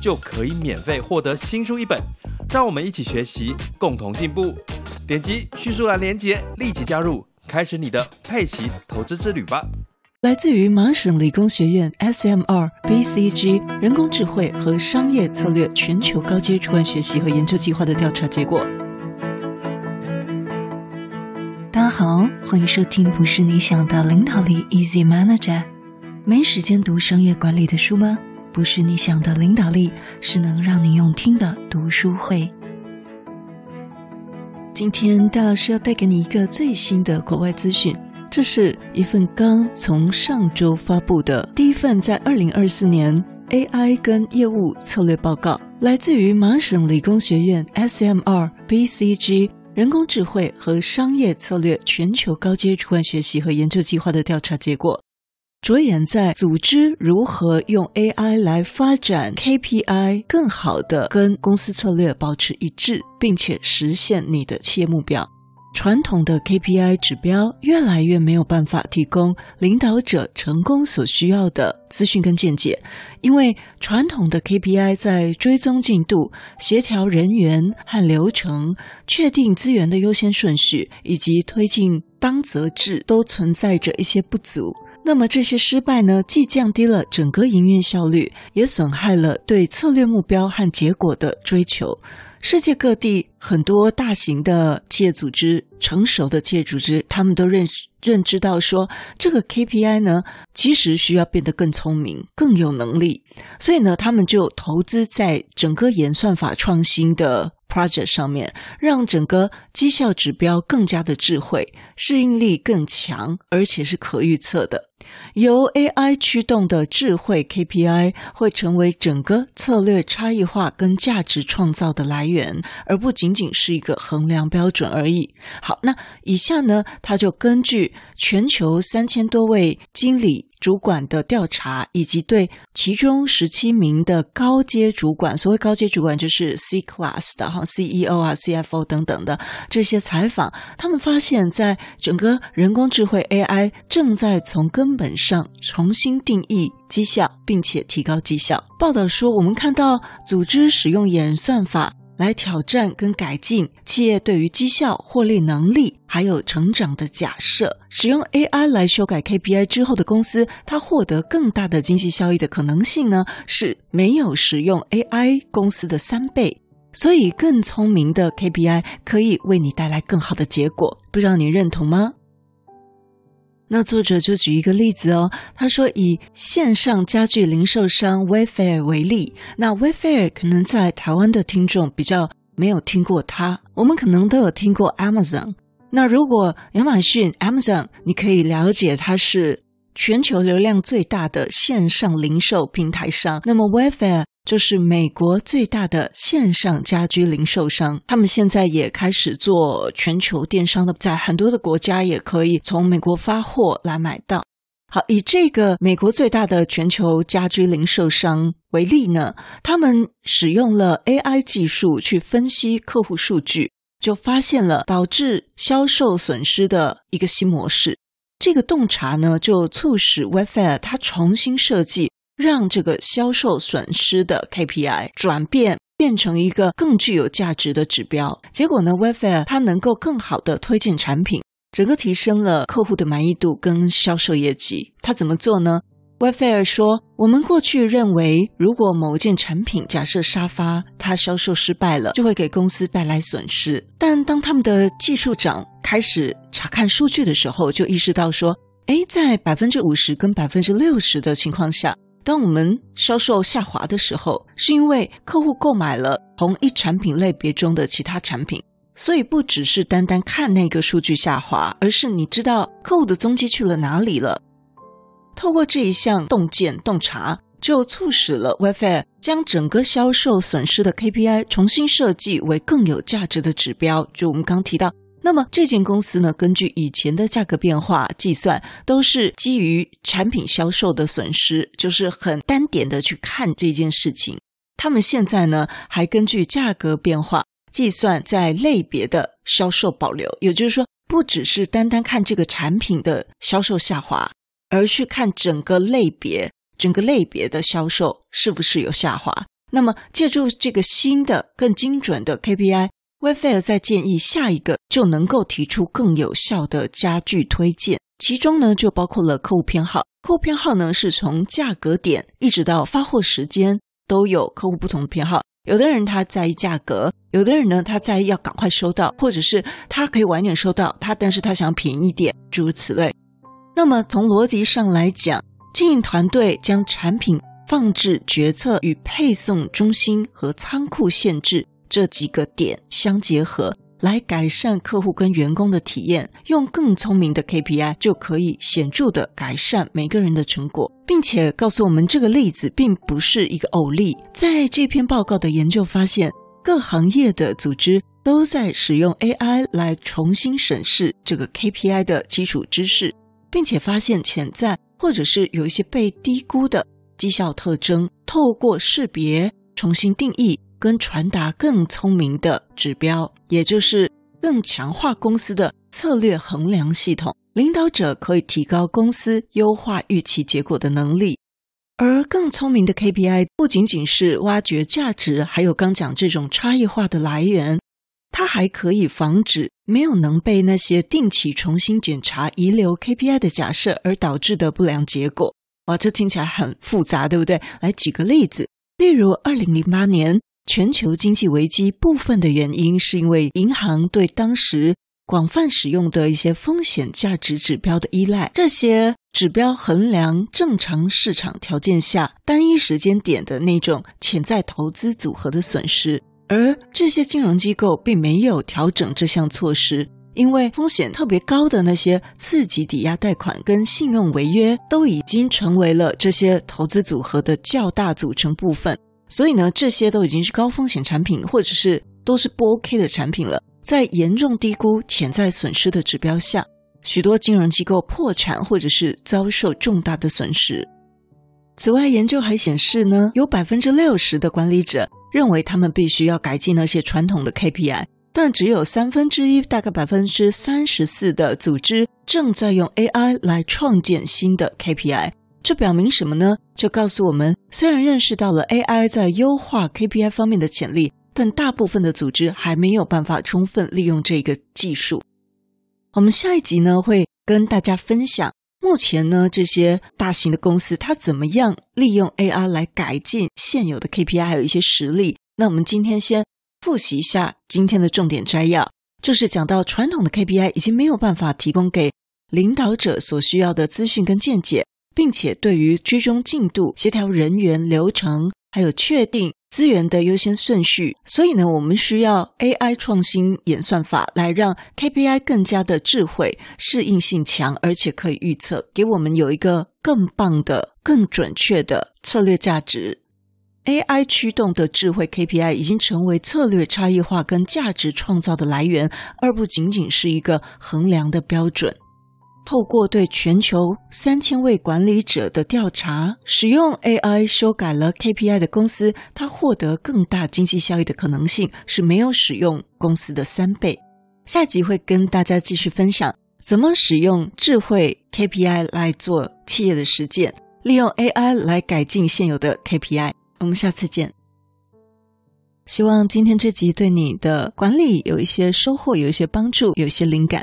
就可以免费获得新书一本。让我们一起学习，共同进步。点击叙述栏连接，立即加入，开始你的佩奇投资之旅吧。来自于麻省理工学院 SMR BCG 人工智慧和商业策略全球高阶主管学习和研究计划的调查结果。大家好，欢迎收听不是你想的领导力 Easy Manager。没时间读商业管理的书吗？不是你想的领导力，是能让你用听的读书会。今天戴老师要带给你一个最新的国外资讯，这是一份刚从上周发布的第一份在二零二四年 AI 跟业务策略报告，来自于麻省理工学院 SMR BCG 人工智慧和商业策略全球高阶主管学习和研究计划的调查结果。着眼在组织如何用 AI 来发展 KPI，更好的跟公司策略保持一致，并且实现你的企业目标。传统的 KPI 指标越来越没有办法提供领导者成功所需要的资讯跟见解，因为传统的 KPI 在追踪进度、协调人员和流程、确定资源的优先顺序以及推进当责制都存在着一些不足。那么这些失败呢，既降低了整个营运效率，也损害了对策略目标和结果的追求。世界各地很多大型的企业组织、成熟的企业组织，他们都认识。认知到说，这个 KPI 呢，其实需要变得更聪明、更有能力，所以呢，他们就投资在整个演算法创新的 project 上面，让整个绩效指标更加的智慧，适应力更强，而且是可预测的。由 AI 驱动的智慧 KPI 会成为整个策略差异化跟价值创造的来源，而不仅仅是一个衡量标准而已。好，那以下呢，他就根据。全球三千多位经理主管的调查，以及对其中十七名的高阶主管，所谓高阶主管就是 C class 的哈，CEO 啊、CFO 等等的这些采访，他们发现，在整个人工智慧 AI 正在从根根本上重新定义绩效，并且提高绩效。报道说，我们看到组织使用演算法。来挑战跟改进企业对于绩效、获利能力还有成长的假设。使用 AI 来修改 KPI 之后的公司，它获得更大的经济效益的可能性呢，是没有使用 AI 公司的三倍。所以，更聪明的 KPI 可以为你带来更好的结果。不知道你认同吗？那作者就举一个例子哦，他说以线上家具零售商 Wayfair 为例，那 Wayfair 可能在台湾的听众比较没有听过它，我们可能都有听过 Amazon。那如果亚马逊 Amazon，你可以了解它是全球流量最大的线上零售平台商，那么 Wayfair。就是美国最大的线上家居零售商，他们现在也开始做全球电商的，在很多的国家也可以从美国发货来买到。好，以这个美国最大的全球家居零售商为例呢，他们使用了 AI 技术去分析客户数据，就发现了导致销售损失的一个新模式。这个洞察呢，就促使 Wayfair 它重新设计。让这个销售损失的 KPI 转变变成一个更具有价值的指标，结果呢，Wayfair 它能够更好的推荐产品，整个提升了客户的满意度跟销售业绩。它怎么做呢？Wayfair 说，我们过去认为，如果某件产品，假设沙发，它销售失败了，就会给公司带来损失。但当他们的技术长开始查看数据的时候，就意识到说，诶，在百分之五十跟百分之六十的情况下。当我们销售下滑的时候，是因为客户购买了同一产品类别中的其他产品，所以不只是单单看那个数据下滑，而是你知道客户的踪迹去了哪里了。透过这一项洞见洞察，就促使了 WiFi 将整个销售损失的 KPI 重新设计为更有价值的指标。就我们刚提到，那么这间公司呢，根据以前的价格变化计算，都是基于产品销售的损失，就是很单点的去看这件事情。他们现在呢，还根据价格变化计算在类别的销售保留，也就是说，不只是单单看这个产品的销售下滑，而去看整个类别。整个类别的销售是不是有下滑？那么借助这个新的、更精准的 KPI Wayfair 在建议下一个就能够提出更有效的家具推荐，其中呢就包括了客户偏好。客户偏好呢是从价格点一直到发货时间都有客户不同的偏好。有的人他在意价格，有的人呢他在意要赶快收到，或者是他可以晚点收到，他但是他想要便宜一点，诸如此类。那么从逻辑上来讲，经营团队将产品放置决策与配送中心和仓库限制这几个点相结合，来改善客户跟员工的体验。用更聪明的 KPI 就可以显著地改善每个人的成果，并且告诉我们这个例子并不是一个偶例。在这篇报告的研究发现，各行业的组织都在使用 AI 来重新审视这个 KPI 的基础知识，并且发现潜在。或者是有一些被低估的绩效特征，透过识别重新定义跟传达更聪明的指标，也就是更强化公司的策略衡量系统。领导者可以提高公司优化预期结果的能力，而更聪明的 KPI 不仅仅是挖掘价值，还有刚讲这种差异化的来源。它还可以防止没有能被那些定期重新检查遗留 KPI 的假设而导致的不良结果。哇，这听起来很复杂，对不对？来举个例子，例如二零零八年全球经济危机，部分的原因是因为银行对当时广泛使用的一些风险价值指标的依赖。这些指标衡量正常市场条件下单一时间点的那种潜在投资组合的损失。而这些金融机构并没有调整这项措施，因为风险特别高的那些次级抵押贷款跟信用违约都已经成为了这些投资组合的较大组成部分。所以呢，这些都已经是高风险产品，或者是都是不 OK 的产品了。在严重低估潜在损失的指标下，许多金融机构破产或者是遭受重大的损失。此外，研究还显示呢，有百分之六十的管理者。认为他们必须要改进那些传统的 KPI，但只有三分之一，大概百分之三十四的组织正在用 AI 来创建新的 KPI。这表明什么呢？这告诉我们，虽然认识到了 AI 在优化 KPI 方面的潜力，但大部分的组织还没有办法充分利用这个技术。我们下一集呢，会跟大家分享。目前呢，这些大型的公司它怎么样利用 AI 来改进现有的 KPI，还有一些实例。那我们今天先复习一下今天的重点摘要，就是讲到传统的 KPI 已经没有办法提供给领导者所需要的资讯跟见解，并且对于追踪进度、协调人员流程，还有确定。资源的优先顺序，所以呢，我们需要 AI 创新演算法来让 KPI 更加的智慧、适应性强，而且可以预测，给我们有一个更棒的、更准确的策略价值。AI 驱动的智慧 KPI 已经成为策略差异化跟价值创造的来源，而不仅仅是一个衡量的标准。透过对全球三千位管理者的调查，使用 AI 修改了 KPI 的公司，它获得更大经济效益的可能性是没有使用公司的三倍。下集会跟大家继续分享怎么使用智慧 KPI 来做企业的实践，利用 AI 来改进现有的 KPI。我们下次见。希望今天这集对你的管理有一些收获，有一些帮助，有一些灵感。